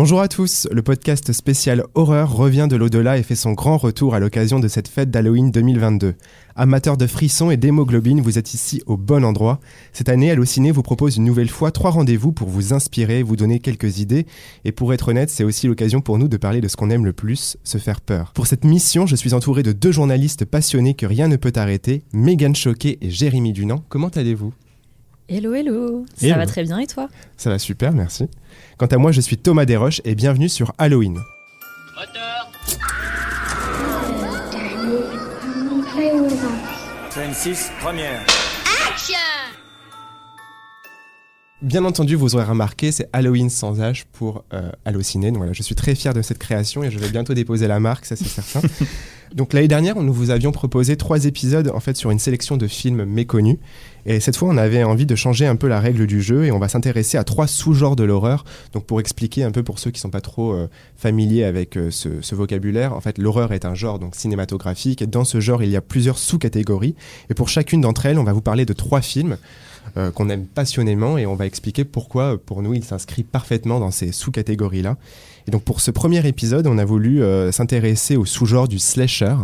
Bonjour à tous, le podcast spécial horreur revient de l'au-delà et fait son grand retour à l'occasion de cette fête d'Halloween 2022. Amateurs de frissons et d'hémoglobine, vous êtes ici au bon endroit. Cette année, Allociné vous propose une nouvelle fois trois rendez-vous pour vous inspirer, vous donner quelques idées. Et pour être honnête, c'est aussi l'occasion pour nous de parler de ce qu'on aime le plus, se faire peur. Pour cette mission, je suis entouré de deux journalistes passionnés que rien ne peut arrêter, Megan Choquet et Jérémy Dunant. Comment allez-vous? Hello, hello. Ça Hello. va très bien et toi? Ça va super, merci. Quant à moi, je suis Thomas Desroches et bienvenue sur Halloween. Moteur Très haut Scène 6, première. Bien entendu, vous aurez remarqué, c'est Halloween sans âge pour euh, Allociné. Donc voilà, je suis très fier de cette création et je vais bientôt déposer la marque, ça c'est certain. Donc l'année dernière, nous vous avions proposé trois épisodes en fait sur une sélection de films méconnus. Et cette fois, on avait envie de changer un peu la règle du jeu et on va s'intéresser à trois sous-genres de l'horreur. Donc pour expliquer un peu pour ceux qui sont pas trop euh, familiers avec euh, ce, vocabulaire, en fait, l'horreur est un genre donc cinématographique et dans ce genre, il y a plusieurs sous-catégories. Et pour chacune d'entre elles, on va vous parler de trois films euh, qu'on aime passionnément et on va expliquer pourquoi, pour nous, il s'inscrit parfaitement dans ces sous-catégories-là. Et donc pour ce premier épisode, on a voulu s'intéresser au sous-genre du slasher.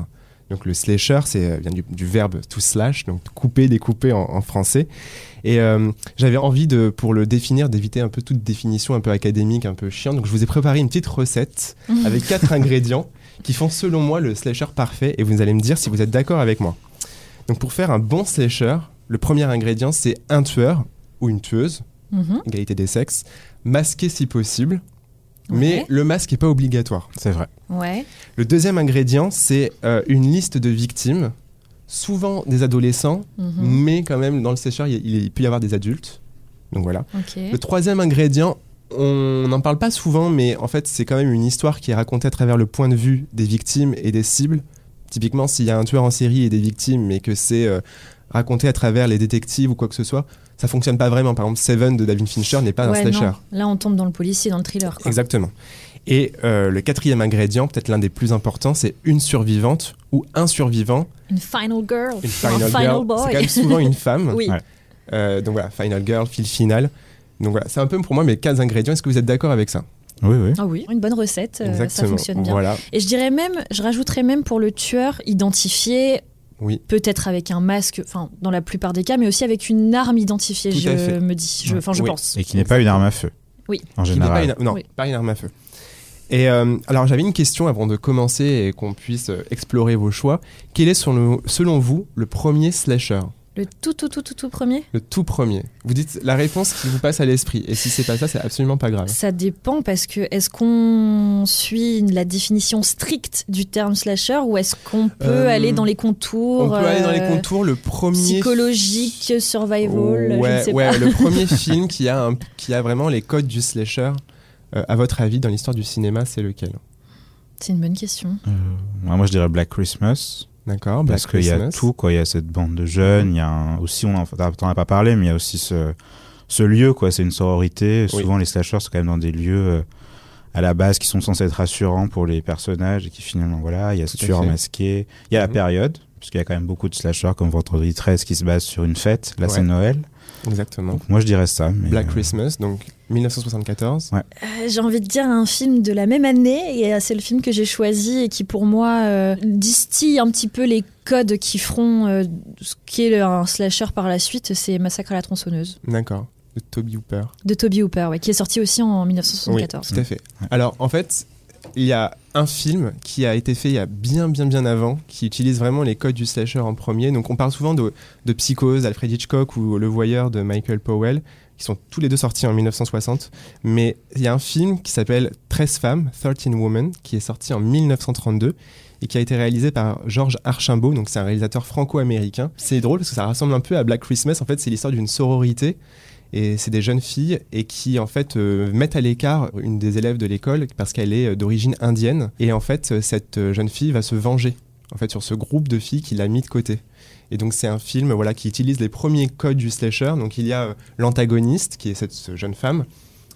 Donc le slasher, c'est euh, vient du, du verbe to slash, donc couper, découper en, en français. Et euh, j'avais envie de, pour le définir, d'éviter un peu toute définition un peu académique, un peu chiante. Donc je vous ai préparé une petite recette avec quatre ingrédients qui font selon moi le slasher parfait. Et vous allez me dire si vous êtes d'accord avec moi. Donc pour faire un bon slasher, le premier ingrédient c'est un tueur ou une tueuse, Mhm. égalité des sexes, masqué si possible. Mais Ouais. le masque n'est pas obligatoire. C'est vrai. Ouais. Le deuxième ingrédient, c'est euh, une liste de victimes, souvent des adolescents, Mhm. mais quand même dans le sécheur, il, y a- il peut y avoir des adultes. Donc voilà. Le troisième ingrédient, on n'en parle pas souvent, mais en fait, c'est quand même une histoire qui est racontée à travers le point de vue des victimes et des cibles. Typiquement, s'il y a un tueur en série et des victimes, mais que c'est euh, raconté à travers les détectives ou quoi que ce soit, ça fonctionne pas vraiment. Par exemple, Seven de David Fincher n'est pas Ouais, un slasher. non. Là, on tombe dans le policier, dans le thriller. quoi. Exactement. Et euh, le quatrième ingrédient, peut-être l'un des plus importants, c'est une survivante ou un survivant, Une final girl. une final un girl. final C'est boy. quand même souvent une femme. oui. Ouais. Euh, donc voilà, final girl, fil final. Donc voilà, c'est un peu pour moi mes quatre ingrédients. Est-ce que vous êtes d'accord avec ça? Oui, oui. Ah oui, une bonne recette, euh, ça fonctionne bien. Voilà, Et je dirais même, je rajouterais même pour le tueur identifié, oui. peut-être avec un masque, enfin dans la plupart des cas, mais aussi avec une arme identifiée, Tout je me dis, je- enfin je Oui. pense. Et qui n'est pas une arme à feu. Oui. En Qui n'est pas général. une, non, Oui. pas une arme à feu. Et euh, alors j'avais une question avant de commencer et qu'on puisse euh, explorer vos choix. Quel est selon, selon vous le premier slasher? Le tout, tout, tout, tout, tout premier Le tout premier Vous dites la réponse qui vous passe à l'esprit. Et si c'est pas ça, c'est absolument pas grave. Ça dépend parce que est-ce qu'on suit la définition stricte du terme slasher ou est-ce qu'on peut Euh, aller dans les contours On peut aller dans les euh, contours. Le premier psychologiques, survival, je ouais, ne sais ouais, pas. le premier film qui a, un- qui a vraiment les codes du slasher, euh, à votre avis, dans l'histoire du cinéma, c'est lequel? C'est une bonne question. Euh, moi, je dirais Black Christmas. D'accord parce qu'il y a tout, quoi. Il y a cette bande de jeunes. Il y a un- aussi, on en t'en as pas parlé, mais il y a aussi ce, ce lieu, quoi. C'est une sororité. Oui. Souvent, les slashers sont quand même dans des lieux euh, à la base qui sont censés être rassurants pour les personnages et qui finalement, voilà, il y a ce tueur masqué. Il y a la Mhm. période, parce qu'il y a quand même beaucoup de slashers comme Vendredi 13 qui se basent sur une fête. Là, c'est Ouais. Noël. Exactement. Donc, moi, je dirais ça. Mais, Black euh, Christmas, donc 1974. Ouais. Euh, J'ai envie de dire un film de la même année et euh, c'est le film que j'ai choisi et qui pour moi euh, distille un petit peu les codes qui feront euh, ce qu'est le- un slasher par la suite. C'est Massacre à la tronçonneuse D'accord. De Toby Hooper. de Toby Hooper, ouais, qui est sorti aussi en 1974. Oui, tout à fait. Alors, en fait, il y a un film qui a été fait il y a bien, bien, bien avant, qui utilise vraiment les codes du slasher en premier. Donc, on parle souvent de, de Psychose, d'Alfred Hitchcock ou Le Voyeur de Michael Powell, qui sont tous les deux sortis en 1960. Mais il y a un film qui s'appelle 13 femmes, 13 Women, qui est sorti en 1932 et qui a été réalisé par Georges Archambault, donc c'est un réalisateur franco-américain. C'est drôle parce que ça ressemble un peu à Black Christmas. En fait, c'est l'histoire d'une sororité et c'est des jeunes filles et qui en fait euh, mettent à l'écart une des élèves de l'école parce qu'elle est euh, d'origine indienne et en fait euh, cette jeune fille va se venger en fait sur ce groupe de filles qui l'a mis de côté. Et donc c'est un film voilà qui utilise les premiers codes du slasher. Donc il y a l'antagoniste qui est cette ce jeune femme,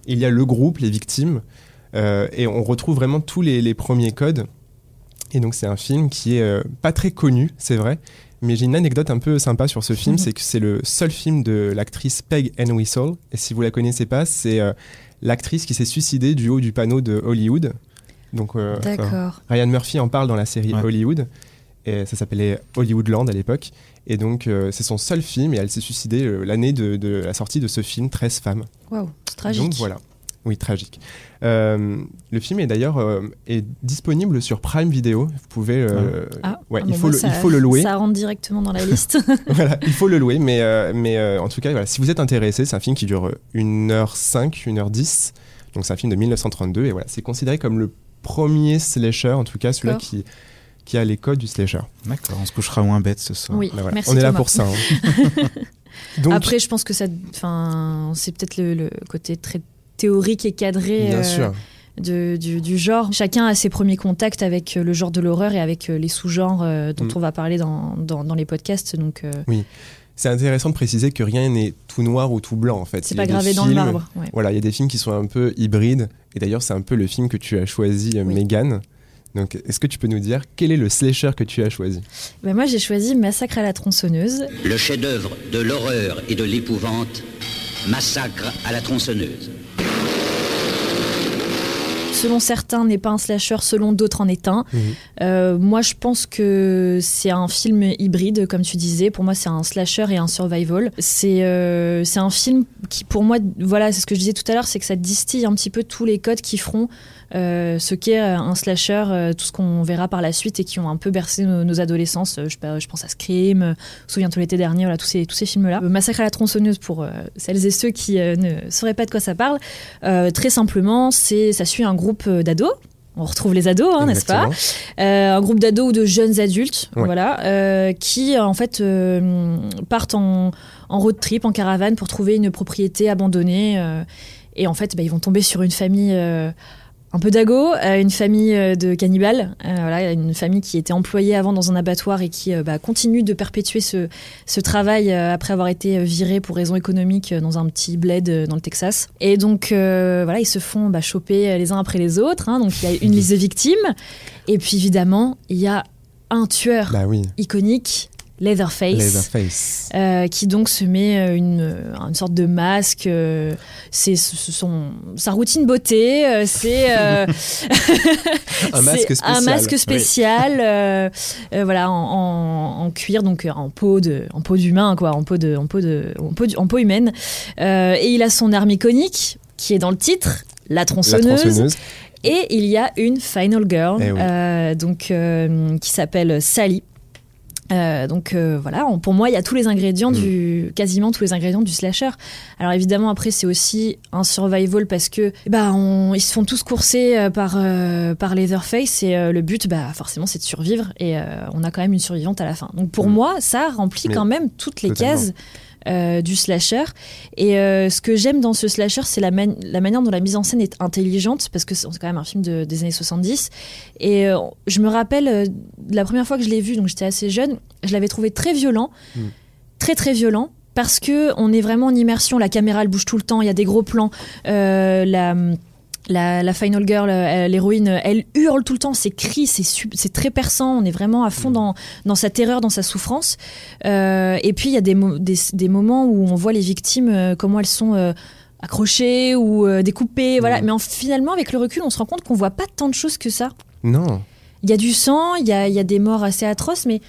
il y a le groupe, les victimes, et on retrouve vraiment tous les, premiers codes. Et donc c'est un film qui est pas très connu, c'est vrai, mais j'ai une anecdote un peu sympa sur ce film, Mhm. c'est que c'est le seul film de l'actrice Peg Whistle. Et si vous la connaissez pas, c'est euh, l'actrice qui s'est suicidée du haut du panneau de Hollywood. Donc euh. Ryan Murphy en parle dans la série Ouais. Hollywood. Et ça s'appelait Hollywoodland à l'époque. Et donc, euh, c'est son seul film et elle s'est suicidée euh, l'année de, de la sortie de ce film, 13 femmes. Waouh, c'est tragique. Donc voilà. Oui, tragique. Euh, le film est d'ailleurs euh, est disponible sur Prime Video. Vous pouvez. euh, Ah, ouais, ah, il, faut le, ça- il faut le louer. Ça rentre directement dans la liste. voilà, il faut le louer. Mais, euh, mais euh, en tout cas, voilà, si vous êtes intéressé, c'est un film qui dure 1h05, 1h10. Donc c'est un film de 1932. Et voilà, c'est considéré comme le premier slasher, en tout cas celui-là qui, qui a les codes du slasher. D'accord, on se couchera moins bête ce soir. oui, Bah voilà, merci On est là pour ça. hein. Donc, Après, je pense que ça, enfin, c'est peut-être le, le côté très théorique et cadré bien euh, sûr. de- du, du genre. Chacun a ses premiers contacts avec euh, le genre de l'horreur et avec euh, les sous-genres euh, dont Mm. on va parler dans, dans, dans les podcasts. Donc, euh, C'est intéressant de préciser que rien n'est tout noir ou tout blanc en fait. c'est pas gravé dans le films- marbre. ouais. Voilà, il y a des films qui sont un peu hybrides. Et d'ailleurs, c'est un peu le film que tu as choisi, Oui. Megan. Donc, est-ce que tu peux nous dire quel est le slasher que tu as choisi? Ben, moi, j'ai choisi Massacre à la tronçonneuse. Le chef-d'œuvre de l'horreur et de l'épouvante, Massacre à la tronçonneuse. Selon certains, n'est pas un slasher, selon d'autres, en est un. Mhm. Euh, moi, je pense que c'est un film hybride, comme tu disais. Pour moi, c'est un slasher et un survival. C'est euh, c'est un film qui, pour moi, voilà, c'est ce que je disais tout à l'heure, c'est que ça distille un petit peu tous les codes qui feront euh, ce qu'est un slasher, tout ce qu'on verra par la suite et qui ont un peu bercé nos, nos adolescences. Euh, Je, pense à Scream, Souviens-toi l'été dernier, voilà, tous ces, tous ces films-là. Massacre à la tronçonneuse pour celles et ceux qui ne sauraient pas de quoi ça parle. Très simplement, c'est ça suit un groupe euh, d'ados. On retrouve les ados, hein, n'est-ce pas. Euh, Un groupe d'ados ou de jeunes adultes, Ouais. voilà, euh, qui en fait partent en, en road trip, en caravane pour trouver une propriété abandonnée. et en fait, bah, ils vont tomber sur une famille un peu d'ago, euh, une famille euh, de cannibales, euh, voilà, une famille qui était employée avant dans un abattoir et qui euh, bah, continue de perpétuer ce, ce travail euh, après avoir été euh, viré pour raisons économiques dans un petit bled dans le Texas. Et donc voilà, ils se font bah, choper les uns après les autres. hein. donc il y a une liste de victimes. Et puis évidemment, il y a un tueur Bah oui, iconique, Leatherface. Leatherface. Euh, qui donc se met euh, une, euh, une sorte de masque. euh, c'est ce- ce- son, sa routine beauté. euh, c'est Un masque spécial. Un masque spécial, voilà, en, en- en cuir, donc en peau de, en peau d'humain, quoi, en peau de, en peau de, en peau, du- en peau humaine. Et il a son arme iconique qui est dans le titre, la La tronçonneuse. Et il y a une final girl, Eh oui. euh, donc euh, qui s'appelle Sally. Euh, donc euh, voilà, on- pour moi, il y a tous les ingrédients Mm. du, quasiment tous les ingrédients du slasher. Alors évidemment, après, c'est aussi un survival parce que bah, on- ils se font tous courser euh, par par Leatherface et le but, bah forcément, c'est de survivre et on a quand même une survivante à la fin. Donc pour Mm. moi, ça remplit Mais quand même toutes les totalement. cases. Euh, du slasher. Et euh, ce que j'aime dans ce slasher c'est la, man- la manière dont la mise en scène est intelligente parce que c'est quand même un film de- des années 70 et euh, je me rappelle la première fois que je l'ai vu donc j'étais assez jeune je l'avais trouvé très violent. Mm. très très violent parce que on est vraiment en immersion la caméra elle bouge tout le temps il y a des gros plans la la, la final girl, euh, l'héroïne, euh, elle hurle tout le temps, ses cris, c'est très perçant, on est vraiment à fond dans, dans sa terreur, dans sa souffrance. Euh, et puis il y a des, mo- des, des moments où on voit les victimes, euh, comment elles sont euh, accrochées ou euh, découpées, voilà. Mhm. Mais en- finalement, avec le recul, on se rend compte qu'on voit pas tant de choses que ça. Non. Il y a du sang, il y a, il y a des morts assez atroces, mais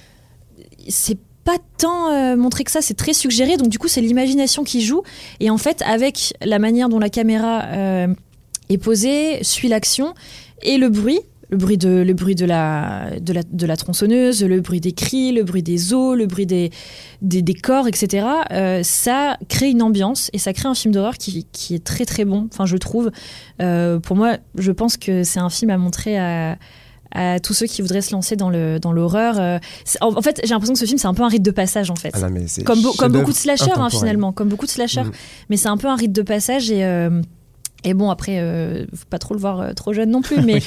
c'est pas tant euh, montré que ça, c'est très suggéré, donc du coup c'est l'imagination qui joue, et en fait avec la manière dont la caméra euh, est posée, suit l'action, et le bruit, le bruit de, le bruit de la, de, la, de la tronçonneuse, le bruit des cris, le bruit des os, le bruit des, des, des corps, etc., euh, ça crée une ambiance, et ça crée un film d'horreur qui, qui est très très bon, enfin je trouve. Euh, pour moi, je pense que c'est un film à montrer à à tous ceux qui voudraient se lancer dans le dans l'horreur. Euh, en, en fait, j'ai l'impression que ce film c'est un peu un rite de passage en fait. Ah non, comme, beau- comme beaucoup de slashers hein, finalement, comme beaucoup de slashers. Mhm. Mais c'est un peu un rite de passage et euh, et bon après, euh, faut pas trop le voir euh, trop jeune non plus, mais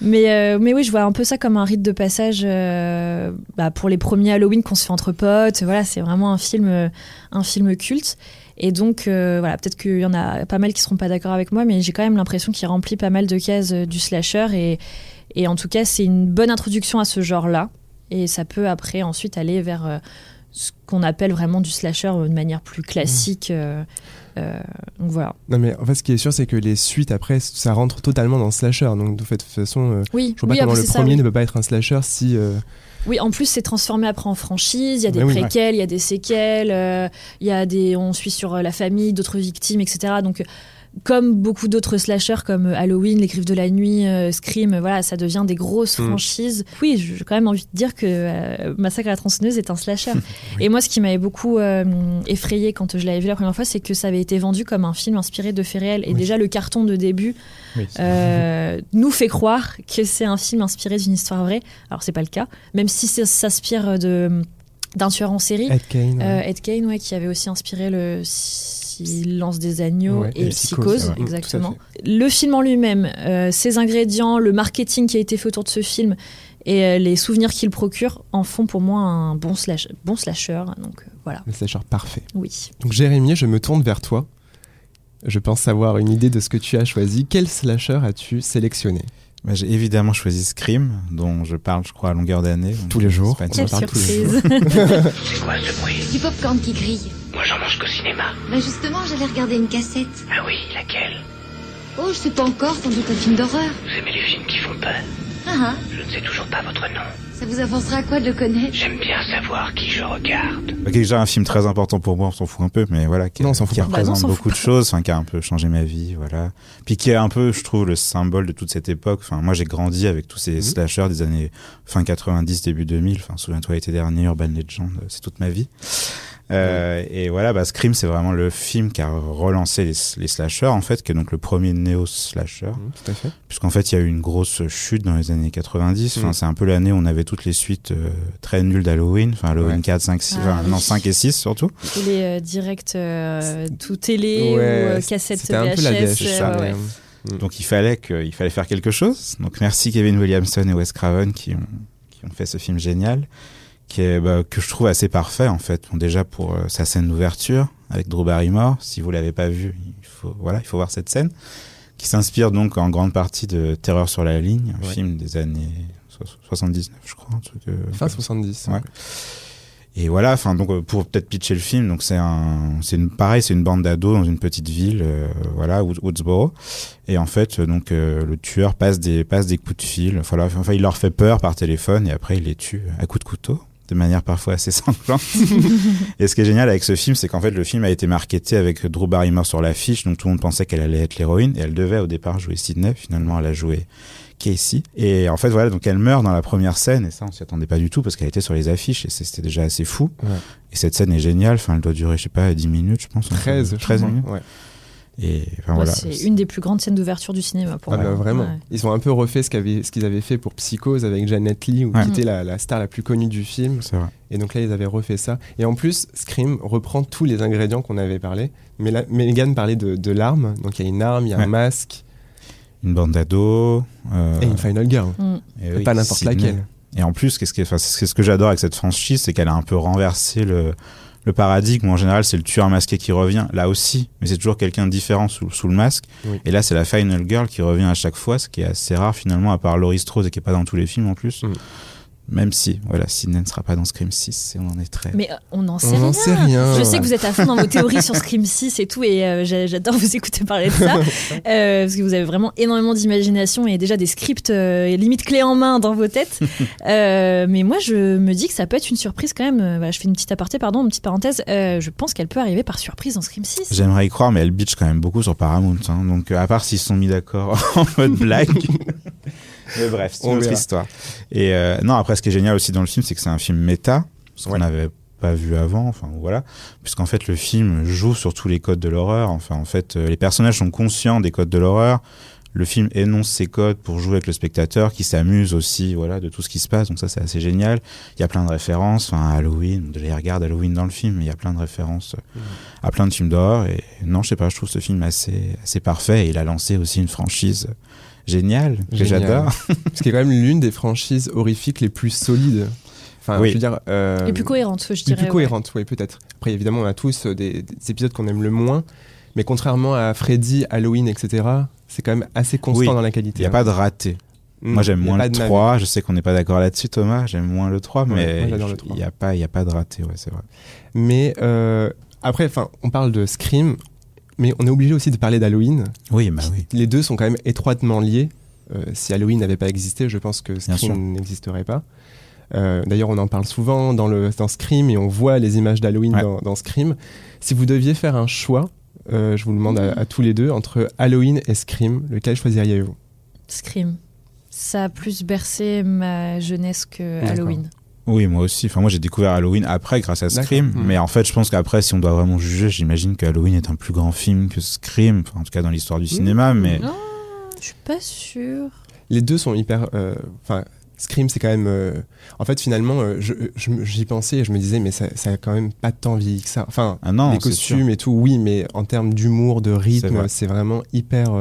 mais euh, mais oui, je vois un peu ça comme un rite de passage euh, bah, pour les premiers Halloween qu'on se fait entre potes. Voilà, c'est vraiment un film un film culte. Et donc, voilà, peut-être qu'il y en a pas mal qui seront pas d'accord avec moi, mais j'ai quand même l'impression qu'il remplit pas mal de cases du slasher et, Et en tout cas, c'est une bonne introduction à ce genre-là. Et ça peut après ensuite aller vers ce qu'on appelle vraiment du slasher de manière plus classique. euh, euh, donc voilà. Non, mais en fait, ce qui est sûr, c'est que les suites après, ça rentre totalement dans le slasher. Donc, de toute façon, euh, Oui, je vois pas oui, comment le ça, premier oui. ne peut pas être un slasher si. euh, Oui, en plus, c'est transformé après en franchise. Il y a des Mais oui. préquels, il y a des séquelles, euh, il y a des, on suit sur la famille, d'autres victimes, etc. Donc, comme beaucoup d'autres slashers comme euh, Halloween, Les Griffes de la Nuit, euh, Scream, voilà, ça devient des grosses Mm. franchises. Oui, j'ai quand même envie de dire que euh, Massacre à la tronçonneuse est un slasher. Et moi, ce qui m'avait beaucoup euh, effrayé quand je l'avais vu la première fois, c'est que ça avait été vendu comme un film inspiré de faits réels. Et Oui. déjà, le carton de début Oui. euh, nous fait croire que c'est un film inspiré d'une histoire vraie. Alors c'est pas le cas, même si ça s'inspire de d'un tueur en série, Ed Kane. ouais. Ed Kane, ouais, qui avait aussi inspiré le Silence des agneaux Ouais, et, et Psychose, Psychose, ouais. Exactement. Le film en lui-même, euh, ses ingrédients, le marketing qui a été fait autour de ce film et euh, les souvenirs qu'il procure en font pour moi un bon slash, bon slasher. Donc euh, voilà, Le slasher parfait. oui. Donc, Jérémy, je me tourne vers toi. Je pense savoir une idée de ce que tu as choisi. Quel slasher as-tu sélectionné? J'ai évidemment choisi Scream, dont je parle, je crois, à longueur d'année. Tous les jours. pas Quelle surprise C'est quoi ce bruit Du popcorn qui grille. Moi j'en mange qu'au cinéma. Bah justement, j'allais regarder une cassette. Ah oui, laquelle? Oh, je sais pas encore, sans doute un film d'horreur. Vous aimez les films qui font peur? Ah ah, Je ne sais toujours pas votre nom. ça vous avancera à quoi de le connaître? J'aime bien savoir qui je regarde. Qui est déjà un film très important pour moi, on s'en fout un peu, mais voilà, qui, Non. Bah représente s'en beaucoup de choses, enfin, qui a un peu changé ma vie, voilà. Puis qui est un peu, je trouve, le symbole de toute cette époque. Enfin, moi, j'ai grandi avec tous ces Mhm. slashers des années fin 90, début 2000. Enfin, souviens-toi, l'été dernier, Urban Legend, euh, c'est toute ma vie. Euh, Et voilà, bah, Scream, c'est vraiment le film qui a relancé les, les slashers, en fait, qui est donc le premier néo-slasher. Mm, Tout à fait. puisqu'en fait il y a eu une grosse chute dans les années 90 enfin Mm. c'est un peu l'année où on avait toutes les suites euh, très nulles d'Halloween enfin Halloween Ouais. 4 5 6 Ah enfin, non oui. 5 et 6 surtout Tous les euh, directs euh, tout télé Ouais, ou euh, un peu la VHS. ça. ouais, euh, donc il fallait que il fallait faire quelque chose donc merci Kevin Williamson et Wes Craven qui ont qui ont fait ce film génial qui est bah, que je trouve assez parfait en fait bon, déjà pour euh, sa scène d'ouverture avec Drew Barrymore si vous l'avez pas vu il faut voilà il faut voir cette scène qui s'inspire donc en grande partie de Terreur sur la ligne un Ouais. film des années so- 79 je crois un truc euh, Fin 70. Ouais. Et voilà, enfin donc euh, pour peut-être pitcher le film, donc c'est un, c'est une pareil, c'est une bande d'ados dans une petite ville, euh, voilà, Wood- Woodsboro. Et en fait, donc euh, le tueur passe des passe des coups de fil. Voilà, enfin il leur fait peur par téléphone et après il les tue à coups de couteau, de manière parfois assez sanglante. et ce qui est génial avec ce film, c'est qu'en fait le film a été marketé avec Drew Barrymore sur l'affiche, donc tout le monde pensait qu'elle allait être l'héroïne et elle devait au départ jouer Sydney. Finalement, elle a joué Casey. Et en fait, voilà, donc elle meurt dans la première scène, et ça, on s'y attendait pas du tout parce qu'elle était sur les affiches, et c'était déjà assez fou. Ouais. Et cette scène est géniale, enfin, elle doit durer, je sais pas, 10 minutes, je pense. 13, je 13 crois. minutes. Ouais. Et enfin, Ouais, voilà. c'est une des plus grandes scènes d'ouverture du cinéma pour Ah moi. bah, vraiment. Ouais. Ils ont un peu refait ce qu'ils avaient fait pour Psychose avec Janet Lee, où- Ouais. qui était la, la star la plus connue du film. Vrai. Et donc là, ils avaient refait ça. Et en plus, Scream reprend tous les ingrédients qu'on avait parlé. Mais là, Megan parlait de, de l'arme. Donc il y a une arme, il y a Ouais. un masque Une bande d'ados. euh, et une Final Girl. Mm. et Et oui, pas n'importe laquelle. Et en plus, qu'est-ce enfin, c'est ce que j'adore avec cette franchise, c'est qu'elle a un peu renversé le, le paradigme. En général, c'est le tueur masqué qui revient. Là aussi, mais c'est toujours quelqu'un de différent sous, sous le masque. Oui. Et là, c'est la Final Girl qui revient à chaque fois, ce qui est assez rare finalement, à part Laurie Strode et qui est pas dans tous les films en plus. Mm. Même si, voilà, Sydney ne sera pas dans Scream 6 et on en est très. Mais euh, on n'en sait rien. n'en sait rien. Je sais que vous êtes à fond dans vos théories sur Scream 6 et tout, et euh, j'a- j'adore vous écouter parler de ça, euh, parce que vous avez vraiment énormément d'imagination et déjà des scripts euh, limite clés en main dans vos têtes. Euh, mais moi, je me dis que ça peut être une surprise quand même. Voilà, je fais une petite aparté, pardon, une petite parenthèse. Euh, je pense qu'elle peut arriver par surprise dans Scream 6. J'aimerais y croire, mais elle bitch quand même beaucoup sur Paramount. hein. Donc, à part s'ils se sont mis d'accord en mode blague. Mais bref, c'est une autre histoire. Et euh, non, après, ce qui est génial aussi dans le film, c'est que c'est un film méta, ce qu'on n'avait pas vu avant. Enfin, voilà. Puisqu'en fait, le film joue sur tous les codes de l'horreur. Enfin, en fait, euh, les personnages sont conscients des codes de l'horreur. Le film énonce ses codes pour jouer avec le spectateur, qui s'amuse aussi, voilà, de tout ce qui se passe. Donc ça, c'est assez génial. Il y a plein de références, enfin, à Halloween. Je regarde Halloween dans le film, mais il y a plein de références euh, à plein de films d'horreur. Et non, je sais pas, je trouve ce film assez, assez parfait. Et il a lancé aussi une franchise géniale que Génial. j'adore. Ce qui est quand même l'une des franchises horrifiques les plus solides. Enfin, Oui. je veux dire. euh, Et plus cohérente, je les dirais. plus ouais. cohérentes, oui, peut-être. Après, évidemment, on a tous euh, des, des épisodes qu'on aime le moins. Mais contrairement à Freddy, Halloween, etc., c'est quand même assez constant Oui. dans la Il qualité. n'y a hein. pas de raté. Moi, j'aime Il moins le de 3. Je sais qu'on n'est pas d'accord là-dessus, Thomas. J'aime moins le 3, Ouais, mais moi, j'adore le 3. il n'y a, pas- il y a pas de raté, ouais, c'est vrai. Mais euh, après, enfin, on parle de Scream, mais on est obligé aussi de parler d'Halloween. Oui, bah oui. Les deux sont quand même étroitement liés. Euh, si Halloween n'avait pas existé, je pense que. Scream n'existerait pas. Euh, D'ailleurs, on en parle souvent dans, le, dans Scream et on voit les images d'Halloween Ouais. dans, dans Scream. Si vous deviez faire un choix, euh, je vous le demande à, à tous les deux, entre Halloween et Scream, lequel choisiriez-vous? Scream. Ça a plus bercé ma jeunesse que. Halloween. Oui, moi aussi. Enfin, moi, j'ai découvert Halloween après grâce à Scream. Hmm. Mais en fait, je pense qu'après, si on doit vraiment juger, j'imagine que Halloween est un plus grand film que Scream. Enfin, en tout cas, dans l'histoire du cinéma. Mais Non, je suis pas sûre. Les deux sont hyper. euh, Enfin, Scream, c'est quand même. euh, en fait, finalement, euh, je- je me- j'y pensais et je me disais, mais ça, ça a quand même pas tant vieilli que ça. Enfin, ah non, les costumes et tout, oui, mais en termes d'humour, de C'est rythme, vrai. c'est vraiment hyper.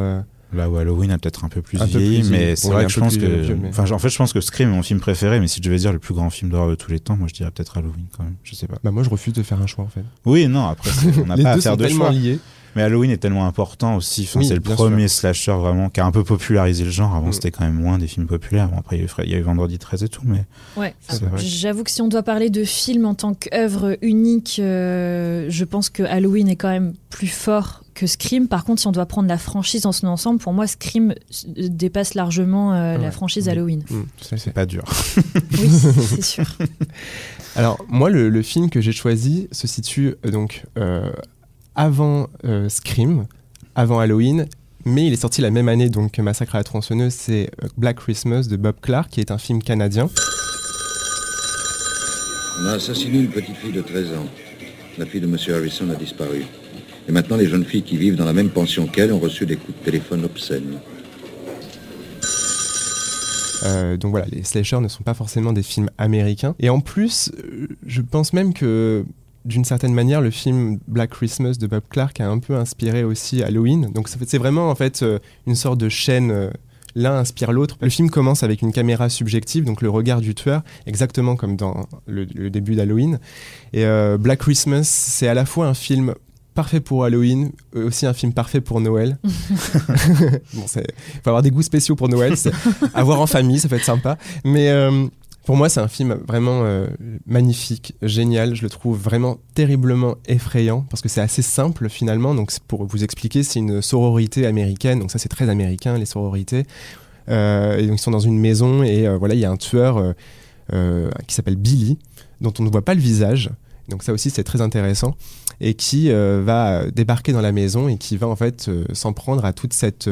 Là où Halloween a peut-être un peu plus Un peu vieilli, plus mais c'est vrai que je pense que. Enfin, en fait, je pense que Scream est mon film préféré, mais si je devais dire le plus grand film d'horreur de tous les temps, moi je dirais peut-être Halloween quand même. Je sais pas. Bah, moi, je refuse de faire un choix en fait. Oui, non, après, on n'a pas deux à faire sont de tellement choix. liés. Mais Halloween est tellement important aussi. Enfin, Oui, c'est le premier slasher vraiment qui a un peu popularisé le genre. Avant, Mm. c'était quand même moins des films populaires. Bon, après, il y a eu Vendredi 13 et tout, mais Ouais. J'avoue que si on doit parler de film en tant qu'œuvre unique, euh, je pense que Halloween est quand même plus fort que Scream. Par contre, si on doit prendre la franchise dans son ensemble, pour moi, Scream euh, dépasse largement euh, la franchise Oui. Halloween. Mm, fait. c'est pas dur. Oui, c'est sûr. Alors, moi, le, le film que j'ai choisi se situe euh, donc euh, avant euh, Scream, avant Halloween, mais il est sorti la même année donc que Massacre à la tronçonneuse. C'est euh, Black Christmas de Bob Clark, qui est un film canadien. On a assassiné une petite fille de 13 ans. La fille de M. Harrison a disparu. Et maintenant, les jeunes filles qui vivent dans la même pension qu'elle ont reçu des coups de téléphone obscènes. Euh, donc voilà, les slashers ne sont pas forcément des films américains. Et en plus, je pense même que d'une certaine manière, le film Black Christmas de Bob Clark a un peu inspiré aussi Halloween. Donc c'est vraiment en fait euh, une sorte de chaîne. euh, L'un inspire l'autre. Le film commence avec une caméra subjective, donc le regard du tueur, exactement comme dans le, le début d'Halloween. Et euh, Black Christmas, c'est à la fois un film parfait pour Halloween, aussi un film parfait pour Noël. bon, faut avoir des goûts spéciaux pour Noël. c'est- À voir en famille, ça peut être sympa. Mais euh, pour moi, c'est un film vraiment euh, magnifique, génial. Je le trouve vraiment terriblement effrayant parce que c'est assez simple finalement. Donc, pour vous expliquer, c'est une sororité américaine. Donc, ça, c'est très américain, les sororités. Euh, et donc, ils sont dans une maison et euh, voilà, il y a un tueur qui s'appelle Billy, dont on ne voit pas le visage. Donc, ça aussi, c'est très intéressant. Et qui va débarquer dans la maison et qui va en fait s'en prendre à toute cette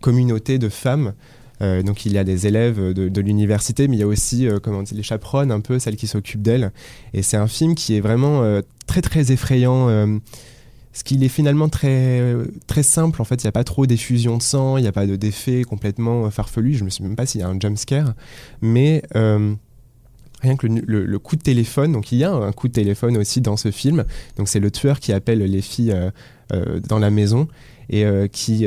communauté de femmes euh, donc il y a des élèves de, l'université, mais il y a aussi euh, comment on dit, les chaperones, un peu celles qui s'occupent d'elles. Et c'est un film qui est vraiment euh, très très effrayant. ce qu'il est finalement très, très simple, en fait, il n'y a pas trop d'effusion de sang, il n'y a pas de- d'effets complètement farfelus, je ne sais même pas s'il y a un jumpscare, mais rien que le, coup de téléphone, donc il y a un coup de téléphone aussi dans ce film, donc c'est le tueur qui appelle les filles dans la maison et qui...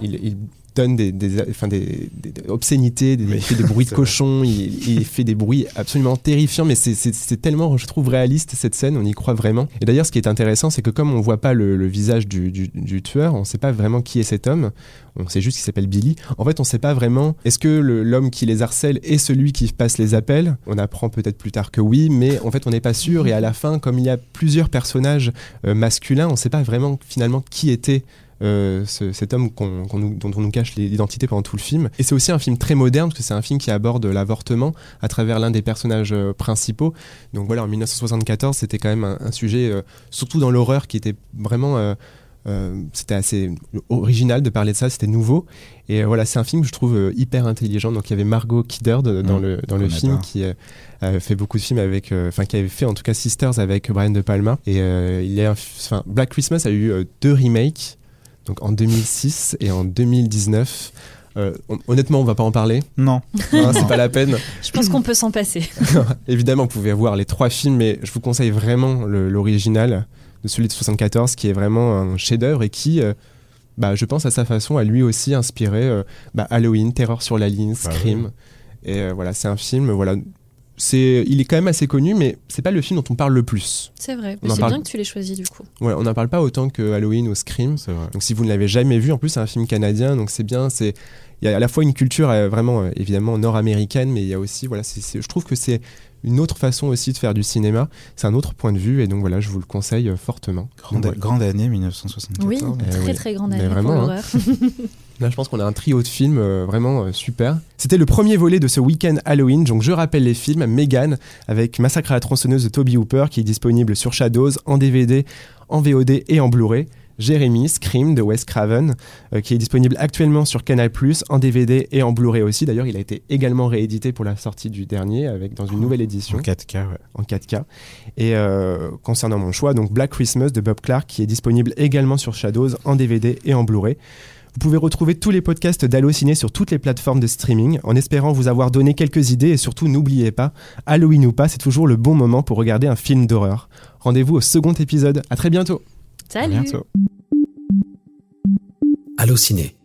il donne des, des, enfin des, des- des obscénités, Oui, il fait des bruits de cochon, il, il fait des bruits absolument terrifiants, mais c'est- tellement, je trouve, réaliste cette scène, on y croit vraiment. Et d'ailleurs, ce qui est intéressant, c'est que comme on voit pas le, le visage du, du- du tueur, on sait pas vraiment qui est cet homme, on sait juste qu'il s'appelle Billy. En fait, on sait pas vraiment, est-ce que l'homme qui les harcèle est celui qui passe les appels? On apprend peut-être plus tard que oui, mais en fait, on n'est pas sûr, et à la fin, comme il y a plusieurs personnages euh, masculins, on sait pas vraiment finalement qui était euh, ce- cet homme qu'on- qu'on nous- dont on nous cache l'identité pendant tout le film. Et c'est aussi un film très moderne, parce que c'est un film qui aborde l'avortement à travers l'un des personnages euh, principaux. Donc voilà, en 1974, c'était quand même un, un sujet, euh, surtout dans l'horreur, qui était vraiment... c'était assez original de parler de ça, c'était nouveau. Et voilà, c'est un film que je trouve hyper intelligent. Donc il y avait Margot Kidder de- dans Mmh, le, dans le film qui euh, fait beaucoup de films avec, euh, enfin qui avait fait en tout cas Sisters avec Brian De Palma. Et euh, il y a, un f- enfin Black Christmas a eu deux remakes, donc en 2006 et en 2019. Euh, hon- honnêtement, on va pas en parler. Non. Hein, c'est pas la peine. Je pense qu'on peut s'en passer. Évidemment, vous pouvez voir les trois films, mais je vous conseille vraiment l'original de celui de 74, qui est vraiment un chef-d'œuvre et qui, euh, bah, je pense à sa façon, a lui aussi inspiré euh, bah, Halloween, Terreur sur la ligne, Bah Scream. Et euh, voilà, c'est un film, voilà, c'est, il est quand même assez connu, mais c'est pas le film dont on parle le plus. C'est vrai. Mais c'est parle. bien que tu l'aies choisi du coup. Ouais, on n'en parle pas autant que Halloween ou Scream. C'est vrai. Donc si vous ne l'avez jamais vu, en plus c'est un film canadien, donc c'est bien. C'est il y a à la fois une culture euh, vraiment euh, évidemment nord-américaine, mais il y a aussi voilà, c'est- c'est- je trouve que c'est une autre façon aussi de faire du cinéma. C'est un autre point de vue, et donc voilà, je vous le conseille euh, fortement. Grande, Donc, grande année 1974. Oui, Eh très oui. très grande Mais année pour vraiment, hein. Là, je pense qu'on a un trio de films euh, vraiment euh, super. C'était le premier volet de ce week-end Halloween. Donc, je rappelle les films Megan avec Massacre à la tronçonneuse de Toby Hooper qui est disponible sur Shadows en DVD, en VOD et en Blu-ray. Jérémy, Scream de Wes Craven, euh, qui est disponible actuellement sur Canal+, en DVD et en Blu-ray aussi. D'ailleurs, il a été également réédité pour la sortie du dernier, avec dans une nouvelle édition En 4K, ouais. en 4K. Et euh, concernant mon choix, donc Black Christmas de Bob Clark, qui est disponible également sur Shadows en DVD et en Blu-ray. Vous pouvez retrouver tous les podcasts d'Allociné sur toutes les plateformes de streaming, en espérant vous avoir donné quelques idées et surtout n'oubliez pas, Halloween ou pas, c'est toujours le bon moment pour regarder un film d'horreur. Rendez-vous au second épisode. À très bientôt. À Salut bientôt. Allociné,